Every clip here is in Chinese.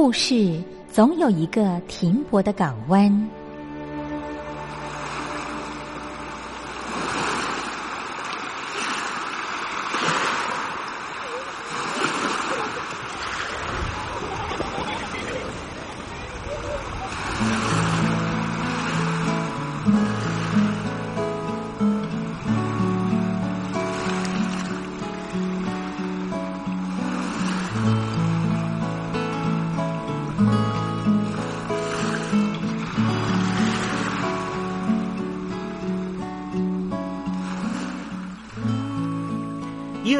故事总有一个停泊的港湾。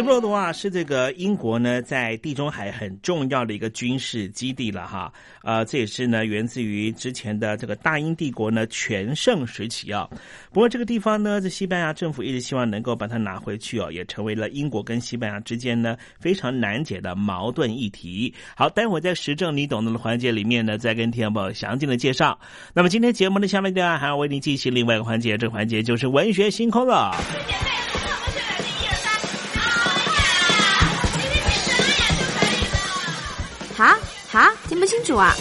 直布罗陀啊，是这个英国呢在地中海很重要的一个军事基地了哈。呃，这也是呢源自于之前的这个大英帝国呢全盛时期啊。不过这个地方呢，在西班牙政府一直希望能够把它拿回去哦，也成为了英国跟西班牙之间呢非常难解的矛盾议题。好，待会儿在时政你懂得的环节里面呢，再跟听众朋友详尽的介绍。那么今天节目的下面呢，还要为您进行另外一个环节，这个环节就是文学星空了。哈哈，听不清楚啊！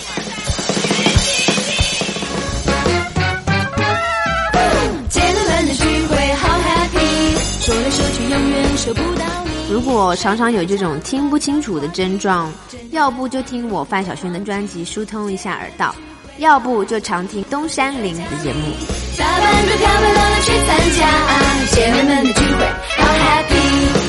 姐妹们的聚会好 happy，说来说去永远说不到你。如果常常有这种听不清楚的症状，要不就听我范晓萱的专辑疏通一下耳道，要不就常听东山林的节目。打扮的漂漂亮亮去参加姐妹们的聚会，好 happy。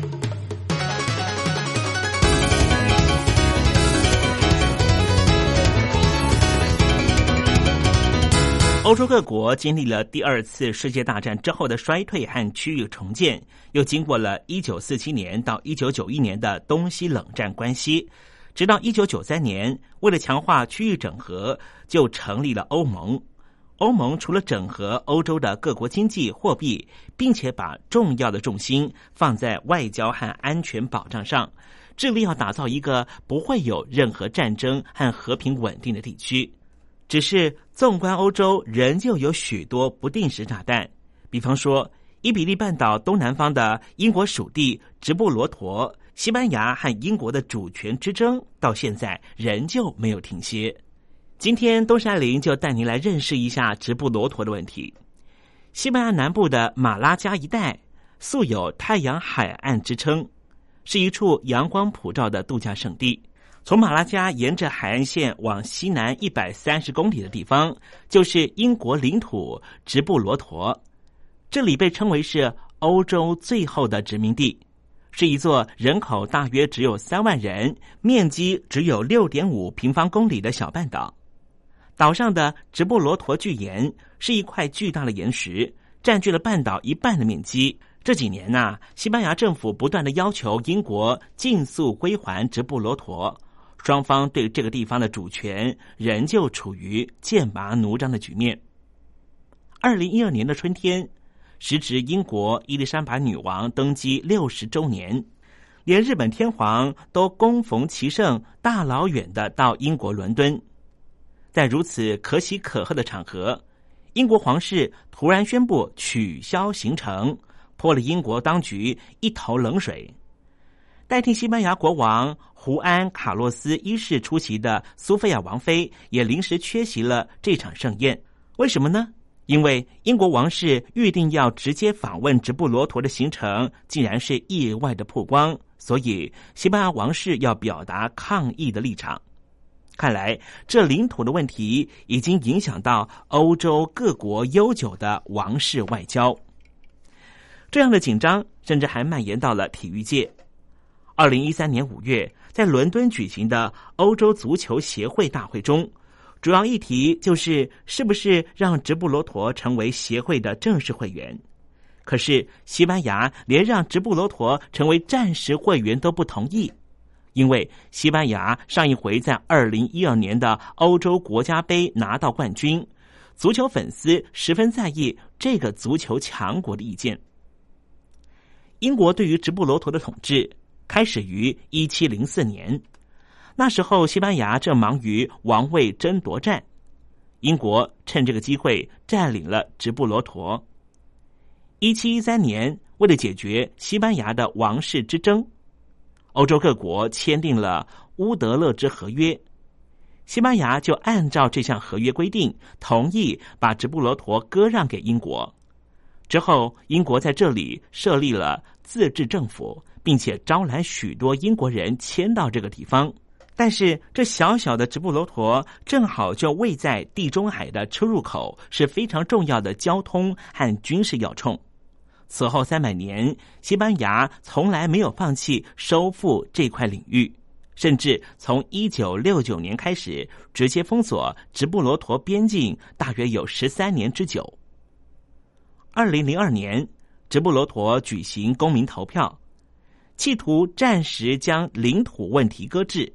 欧洲各国经历了第二次世界大战之后的衰退和区域重建，又经过了一九四七年到一九九一年的东西冷战关系，直到一九九三年，为了强化区域整合，就成立了欧盟。欧盟除了整合欧洲的各国经济、货币，并且把重要的重心放在外交和安全保障上，致力要打造一个不会有任何战争和和平稳定的地区。只是纵观欧洲，仍旧有许多不定时炸弹。比方说，伊比利半岛东南方的英国属地直布罗陀，西班牙和英国的主权之争到现在仍旧没有停歇。今天东山林就带您来认识一下直布罗陀的问题。西班牙南部的马拉加一带素有“太阳海岸”之称，是一处阳光普照的度假胜地。从马拉加沿着海岸线往西南一百三十公里的地方，就是英国领土直布罗陀。这里被称为是欧洲最后的殖民地，是一座人口大约只有三万人、面积只有六点五平方公里的小半岛。岛上的直布罗陀巨岩是一块巨大的岩石，占据了半岛一半的面积。这几年呐，西班牙政府不断的要求英国尽速归还直布罗陀，双方对这个地方的主权仍旧处于剑拔弩张的局面。二零一二年的春天，时值英国伊丽莎白女王登基六十周年，连日本天皇都恭逢其盛，大老远的到英国伦敦。在如此可喜可贺的场合，英国皇室突然宣布取消行程，泼了英国当局一头冷水。代替西班牙国王胡安·卡洛斯一世出席的苏菲亚王妃也临时缺席了这场盛宴。为什么呢？因为英国王室预定要直接访问直布罗陀的行程，竟然是意外的曝光，所以西班牙王室要表达抗议的立场。看来，这领土的问题已经影响到欧洲各国悠久的王室外交。这样的紧张甚至还蔓延到了体育界。二零一三年五月，在伦敦举行的欧洲足球协会大会中，主要议题就是是不是让直布罗陀成为协会的正式会员。可是，西班牙连让直布罗陀成为暂时会员都不同意。因为西班牙上一回在二零一二年的欧洲国家杯拿到冠军，足球粉丝十分在意这个足球强国的意见。英国对于直布罗陀的统治开始于一七零四年，那时候西班牙正忙于王位争夺战，英国趁这个机会占领了直布罗陀。一七一三年，为了解决西班牙的王室之争。欧洲各国签订了乌德勒支合约，西班牙就按照这项合约规定，同意把直布罗陀割让给英国。之后，英国在这里设立了自治政府，并且招揽许多英国人迁到这个地方。但是，这小小的直布罗陀正好就位在地中海的出入口，是非常重要的交通和军事要冲。此后三百年，西班牙从来没有放弃收复这块领域，甚至从一九六九年开始，直接封锁直布罗陀边境，大约有十三年之久。二零零二年，直布罗陀举行公民投票，企图暂时将领土问题搁置。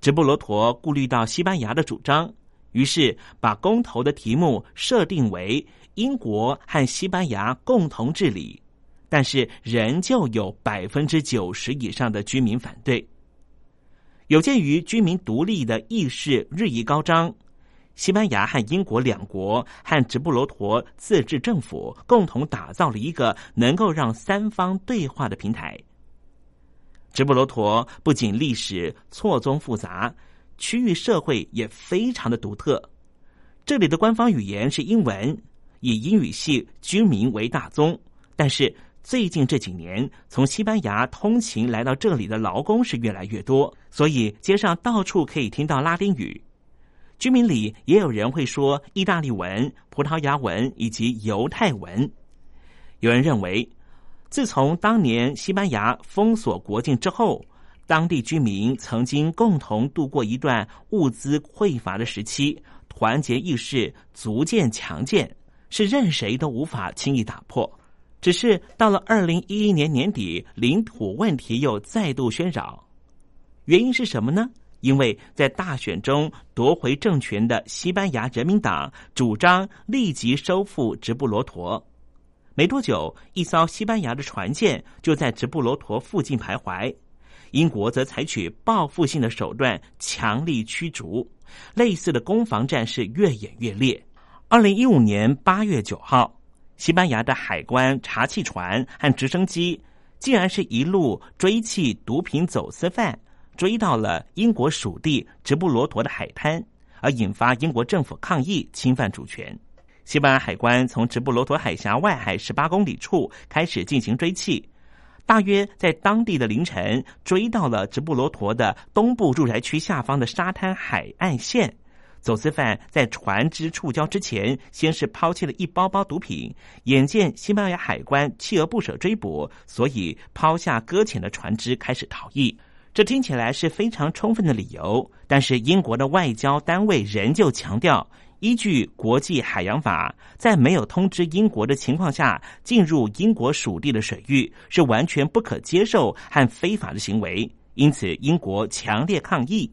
直布罗陀顾虑到西班牙的主张，于是把公投的题目设定为。英国和西班牙共同治理，但是仍旧有百分之九十以上的居民反对。有鉴于居民独立的意识日益高涨，西班牙和英国两国和直布罗陀自治政府共同打造了一个能够让三方对话的平台。直布罗陀不仅历史错综复杂，区域社会也非常的独特。这里的官方语言是英文。以英语系居民为大宗，但是最近这几年，从西班牙通勤来到这里的劳工是越来越多，所以街上到处可以听到拉丁语。居民里也有人会说意大利文、葡萄牙文以及犹太文。有人认为，自从当年西班牙封锁国境之后，当地居民曾经共同度过一段物资匮乏的时期，团结意识逐渐强健。是任谁都无法轻易打破，只是到了二零一一年年底，领土问题又再度喧扰。原因是什么呢？因为在大选中夺回政权的西班牙人民党主张立即收复直布罗陀。没多久，一艘西班牙的船舰就在直布罗陀附近徘徊，英国则采取报复性的手段强力驱逐。类似的攻防战是越演越烈。二零一五年八月九号，西班牙的海关查气船和直升机，竟然是一路追缉毒品走私犯，追到了英国属地直布罗陀的海滩，而引发英国政府抗议，侵犯主权。西班牙海关从直布罗陀海峡外海十八公里处开始进行追缉，大约在当地的凌晨追到了直布罗陀的东部住宅区下方的沙滩海岸线。走私犯在船只触礁之前，先是抛弃了一包包毒品。眼见西班牙海关锲而不舍追捕，所以抛下搁浅的船只开始逃逸。这听起来是非常充分的理由，但是英国的外交单位仍旧强调，依据国际海洋法，在没有通知英国的情况下进入英国属地的水域是完全不可接受和非法的行为。因此，英国强烈抗议。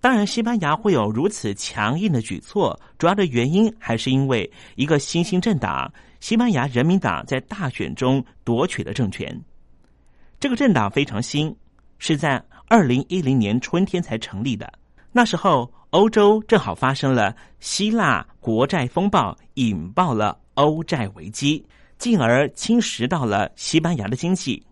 当然，西班牙会有如此强硬的举措，主要的原因还是因为一个新兴政党——西班牙人民党在大选中夺取了政权。这个政党非常新，是在二零一零年春天才成立的。那时候，欧洲正好发生了希腊国债风暴，引爆了欧债危机，进而侵蚀到了西班牙的经济。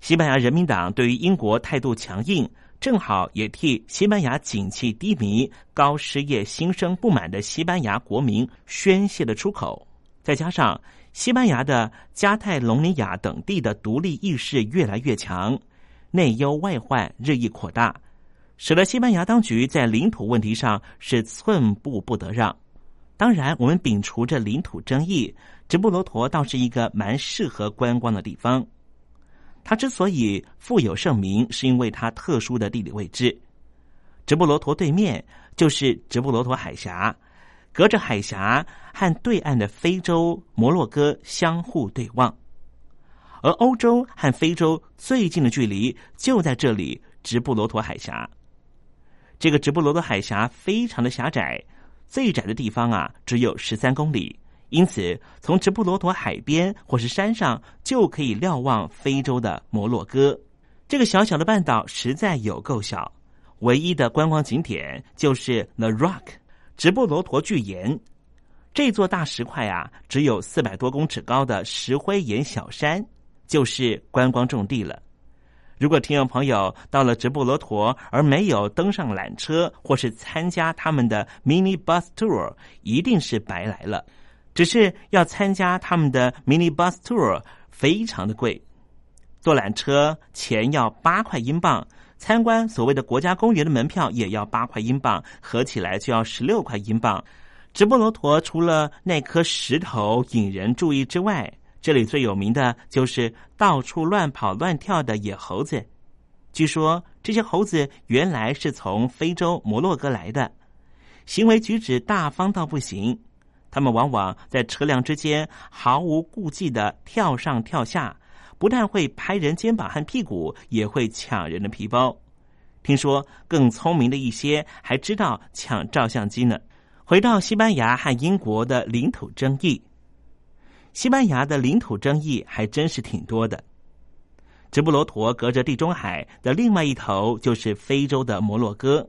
西班牙人民党对于英国态度强硬。正好也替西班牙景气低迷、高失业、心生不满的西班牙国民宣泄了出口。再加上西班牙的加泰隆尼亚等地的独立意识越来越强，内忧外患日益扩大，使得西班牙当局在领土问题上是寸步不得让。当然，我们摒除这领土争议，直布罗陀倒是一个蛮适合观光的地方。它之所以富有盛名，是因为它特殊的地理位置。直布罗陀对面就是直布罗陀海峡，隔着海峡和对岸的非洲摩洛哥相互对望，而欧洲和非洲最近的距离就在这里——直布罗陀海峡。这个直布罗陀海峡非常的狭窄，最窄的地方啊只有十三公里。因此，从直布罗陀海边或是山上就可以瞭望非洲的摩洛哥。这个小小的半岛实在有够小，唯一的观光景点就是 The Rock 直布罗陀巨岩。这座大石块啊，只有四百多公尺高的石灰岩小山，就是观光重地了。如果听众朋友到了直布罗陀而没有登上缆车或是参加他们的 Mini Bus Tour，一定是白来了。只是要参加他们的 mini bus tour，非常的贵。坐缆车钱要八块英镑，参观所谓的国家公园的门票也要八块英镑，合起来就要十六块英镑。直布罗陀除了那颗石头引人注意之外，这里最有名的就是到处乱跑乱跳的野猴子。据说这些猴子原来是从非洲摩洛哥来的，行为举止大方到不行。他们往往在车辆之间毫无顾忌的跳上跳下，不但会拍人肩膀和屁股，也会抢人的皮包。听说更聪明的一些还知道抢照相机呢。回到西班牙和英国的领土争议，西班牙的领土争议还真是挺多的。直布罗陀隔着地中海的另外一头就是非洲的摩洛哥，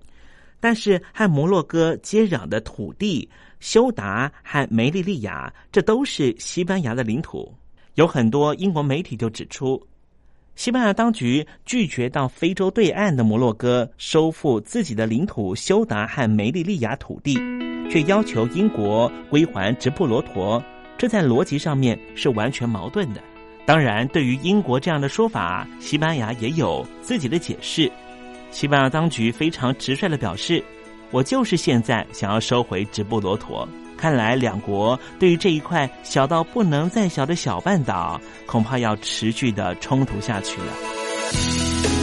但是和摩洛哥接壤的土地。休达和梅利利亚，这都是西班牙的领土。有很多英国媒体就指出，西班牙当局拒绝到非洲对岸的摩洛哥收复自己的领土休达和梅利利亚土地，却要求英国归还直布罗陀，这在逻辑上面是完全矛盾的。当然，对于英国这样的说法，西班牙也有自己的解释。西班牙当局非常直率的表示。我就是现在想要收回直布罗陀。看来两国对于这一块小到不能再小的小半岛，恐怕要持续的冲突下去了。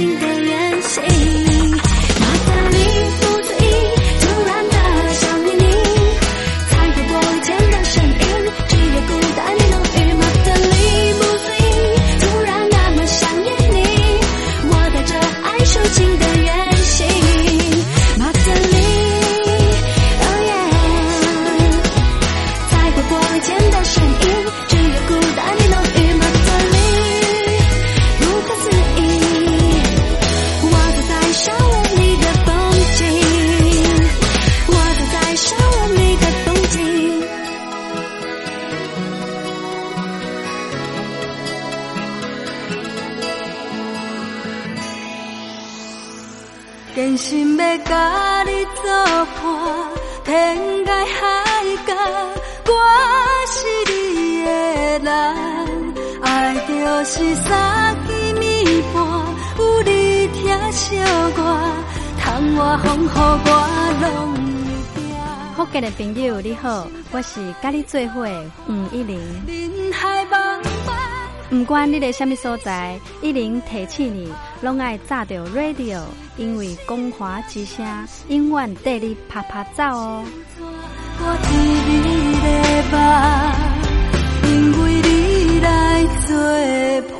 福是咖喱聚会吴一玲。不管你在什么所在，一零提起你，拢爱炸着 radio，因为光华之声永远带你啪啪走哦。因为你来做伴。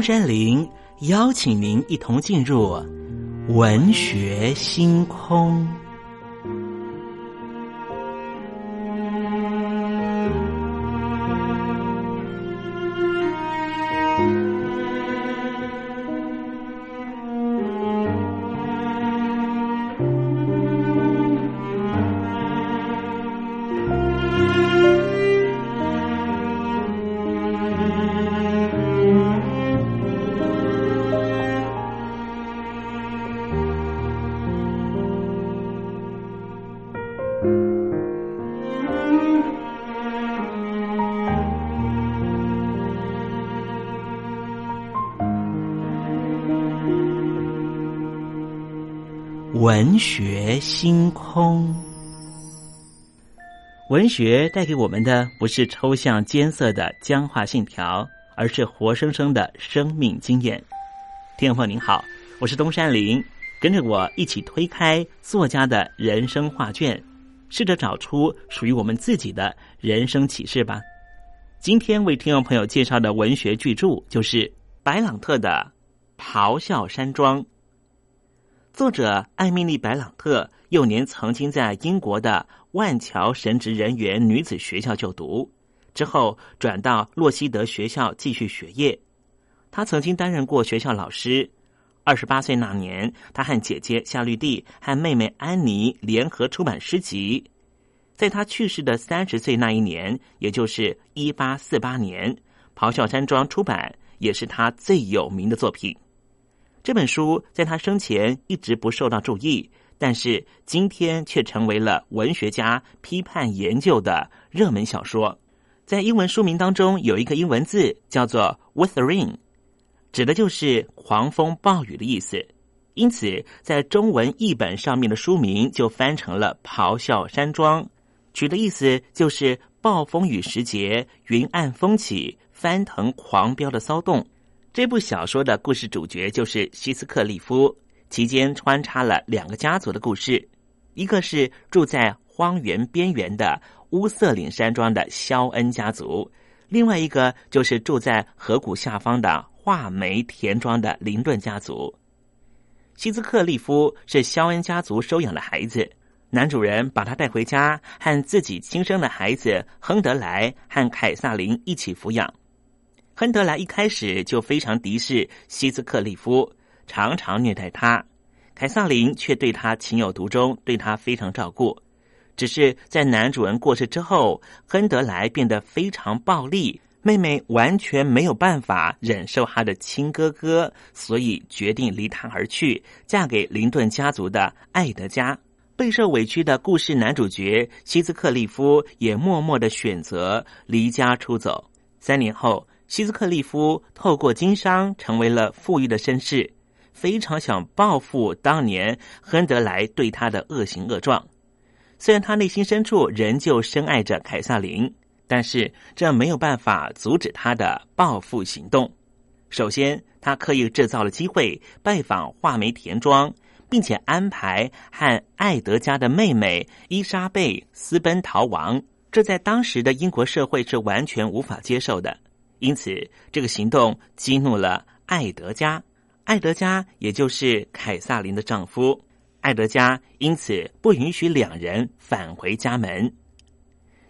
东山林邀请您一同进入文学星空。文学星空，文学带给我们的不是抽象艰涩的僵化信条，而是活生生的生命经验。听众朋友您好，我是东山林，跟着我一起推开作家的人生画卷，试着找出属于我们自己的人生启示吧。今天为听众朋友介绍的文学巨著就是白朗特的《咆哮山庄》。作者艾米丽·白朗特幼年曾经在英国的万乔神职人员女子学校就读，之后转到洛希德学校继续学业。她曾经担任过学校老师。二十八岁那年，她和姐姐夏绿蒂和妹妹安妮联合出版诗集。在她去世的三十岁那一年，也就是一八四八年，《咆哮山庄》出版，也是她最有名的作品。这本书在他生前一直不受到注意，但是今天却成为了文学家批判研究的热门小说。在英文书名当中有一个英文字叫做 “withering”，指的就是狂风暴雨的意思。因此，在中文译本上面的书名就翻成了《咆哮山庄》，取的意思就是暴风雨时节，云暗风起，翻腾狂飙的骚动。这部小说的故事主角就是希斯克利夫，其间穿插了两个家族的故事，一个是住在荒原边缘的乌瑟岭山庄的肖恩家族，另外一个就是住在河谷下方的画眉田庄的林顿家族。希斯克利夫是肖恩家族收养的孩子，男主人把他带回家，和自己亲生的孩子亨德莱和凯撒琳一起抚养。亨德莱一开始就非常敌视希斯克利夫，常常虐待他；凯撒琳却对他情有独钟，对他非常照顾。只是在男主人过世之后，亨德莱变得非常暴力。妹妹完全没有办法忍受他的亲哥哥，所以决定离他而去，嫁给林顿家族的艾德加。备受委屈的故事男主角希斯克利夫也默默的选择离家出走。三年后，希斯克利夫透过经商成为了富裕的绅士，非常想报复当年亨德莱对他的恶行恶状。虽然他内心深处仍旧深爱着凯撒琳。但是这没有办法阻止他的报复行动。首先，他刻意制造了机会拜访画眉田庄，并且安排和艾德家的妹妹伊莎贝私奔逃亡。这在当时的英国社会是完全无法接受的。因此，这个行动激怒了艾德加。艾德加也就是凯撒琳的丈夫。艾德加因此不允许两人返回家门。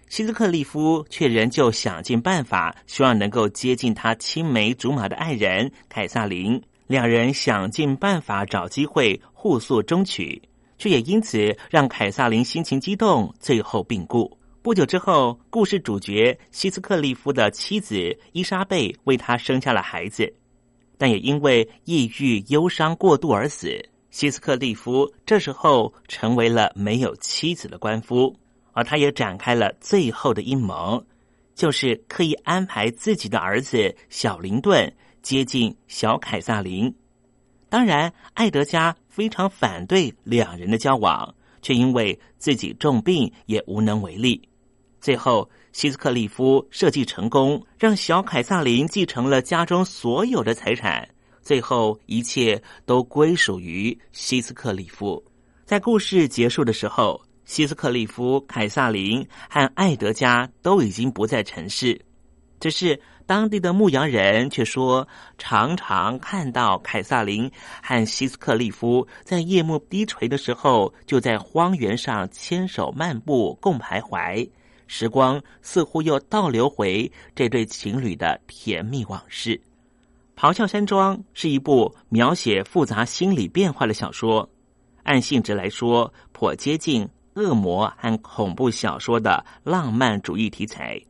希斯克利夫却仍旧想尽办法，希望能够接近他青梅竹马的爱人凯撒琳。两人想尽办法找机会互诉衷曲，却也因此让凯撒琳心情激动，最后病故。不久之后，故事主角希斯克利夫的妻子伊莎贝为他生下了孩子，但也因为抑郁忧伤过度而死。希斯克利夫这时候成为了没有妻子的官夫。而他也展开了最后的阴谋，就是刻意安排自己的儿子小林顿接近小凯撒琳。当然，艾德加非常反对两人的交往，却因为自己重病也无能为力。最后，希斯克利夫设计成功，让小凯撒琳继承了家中所有的财产。最后，一切都归属于希斯克利夫。在故事结束的时候。希斯克利夫、凯撒琳和艾德加都已经不在城市，只是当地的牧羊人却说，常常看到凯撒琳和希斯克利夫在夜幕低垂的时候，就在荒原上牵手漫步，共徘徊。时光似乎又倒流回这对情侣的甜蜜往事。《咆哮山庄》是一部描写复杂心理变化的小说，按性质来说，颇接近。恶魔和恐怖小说的浪漫主义题材，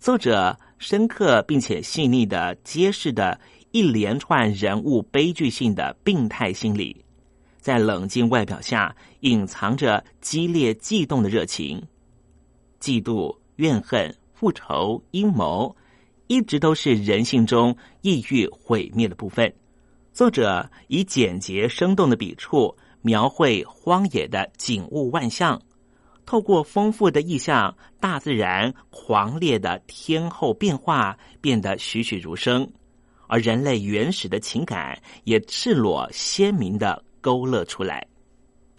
作者深刻并且细腻的揭示的一连串人物悲剧性的病态心理，在冷静外表下隐藏着激烈悸动的热情，嫉妒、怨恨、复仇、阴谋，一直都是人性中抑郁毁灭的部分。作者以简洁生动的笔触。描绘荒野的景物万象，透过丰富的意象，大自然狂烈的天后变化变得栩栩如生，而人类原始的情感也赤裸鲜明的勾勒出来。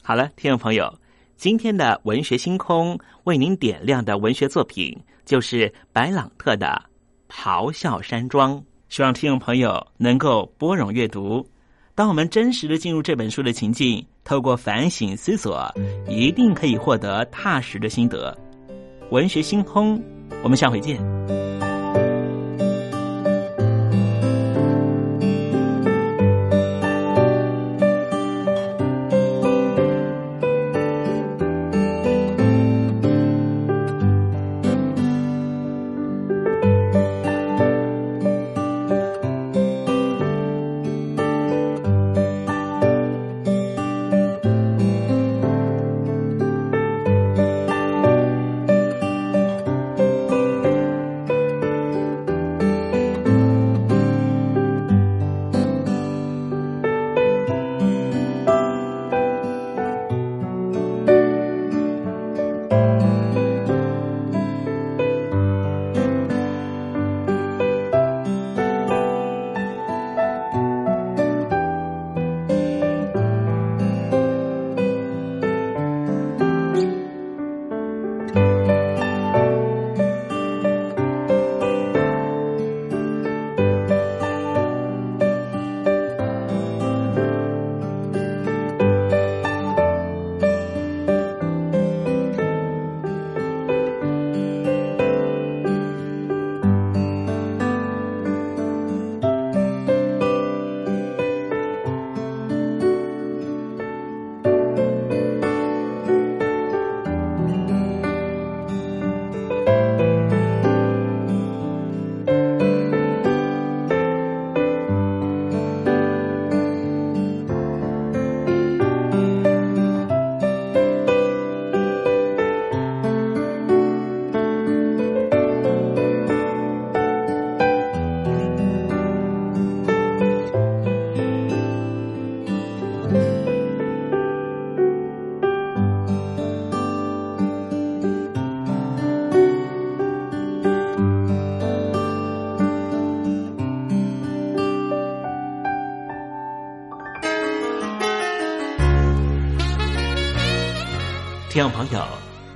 好了，听众朋友，今天的文学星空为您点亮的文学作品就是白朗特的《咆哮山庄》，希望听众朋友能够拨冗阅读。当我们真实的进入这本书的情境，透过反省思索，一定可以获得踏实的心得。文学星空，我们下回见。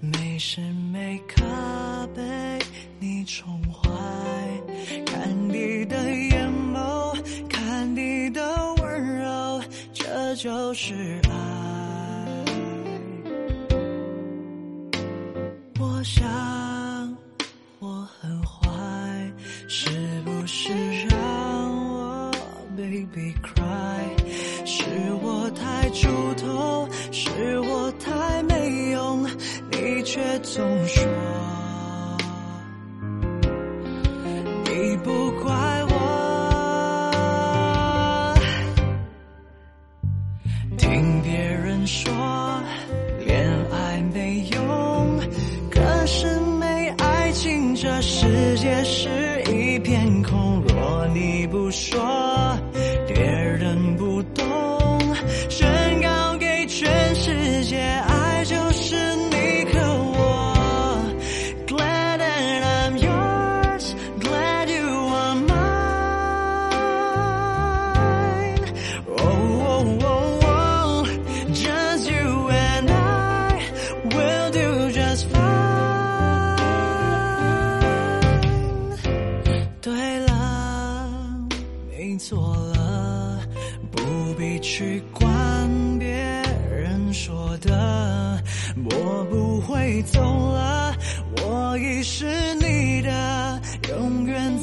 每时每刻被你宠坏，看你的眼眸，看你的温柔，这就是爱。我想我很坏，是不是？让我 baby cry，是我太注。却总说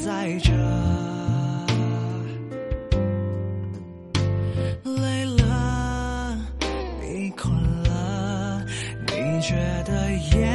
在这。累了你困了你觉得耶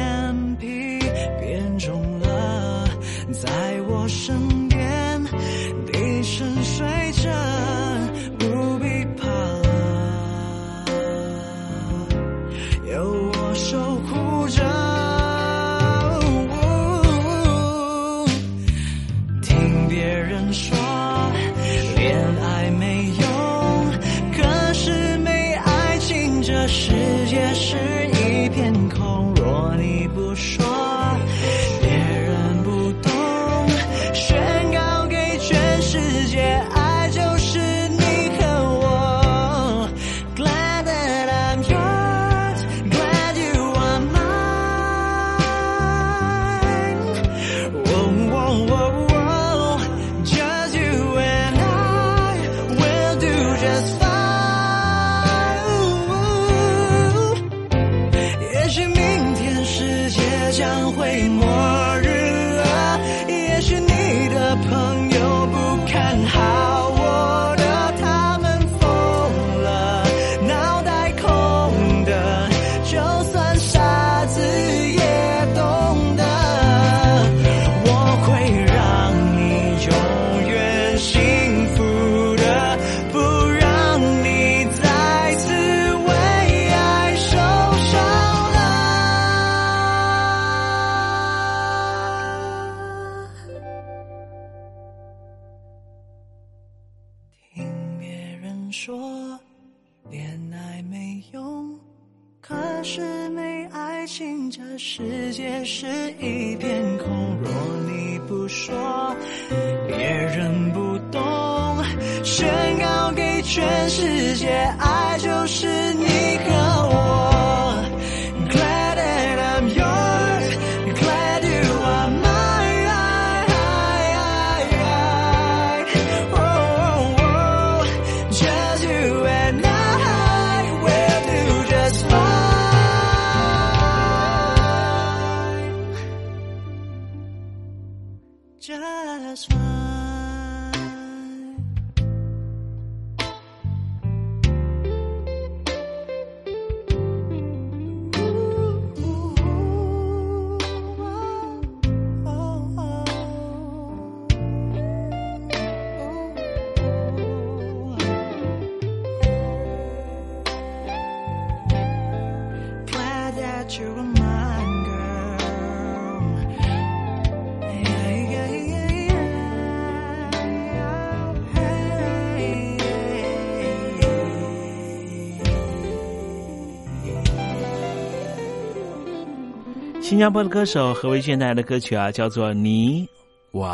新加坡的歌手何维健带来的歌曲啊，叫做《你我》。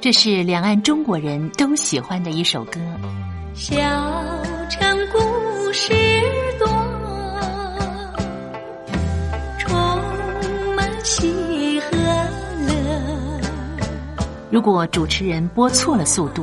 这是两岸中国人都喜欢的一首歌。小城故事多，充满喜和乐。如果主持人播错了速度，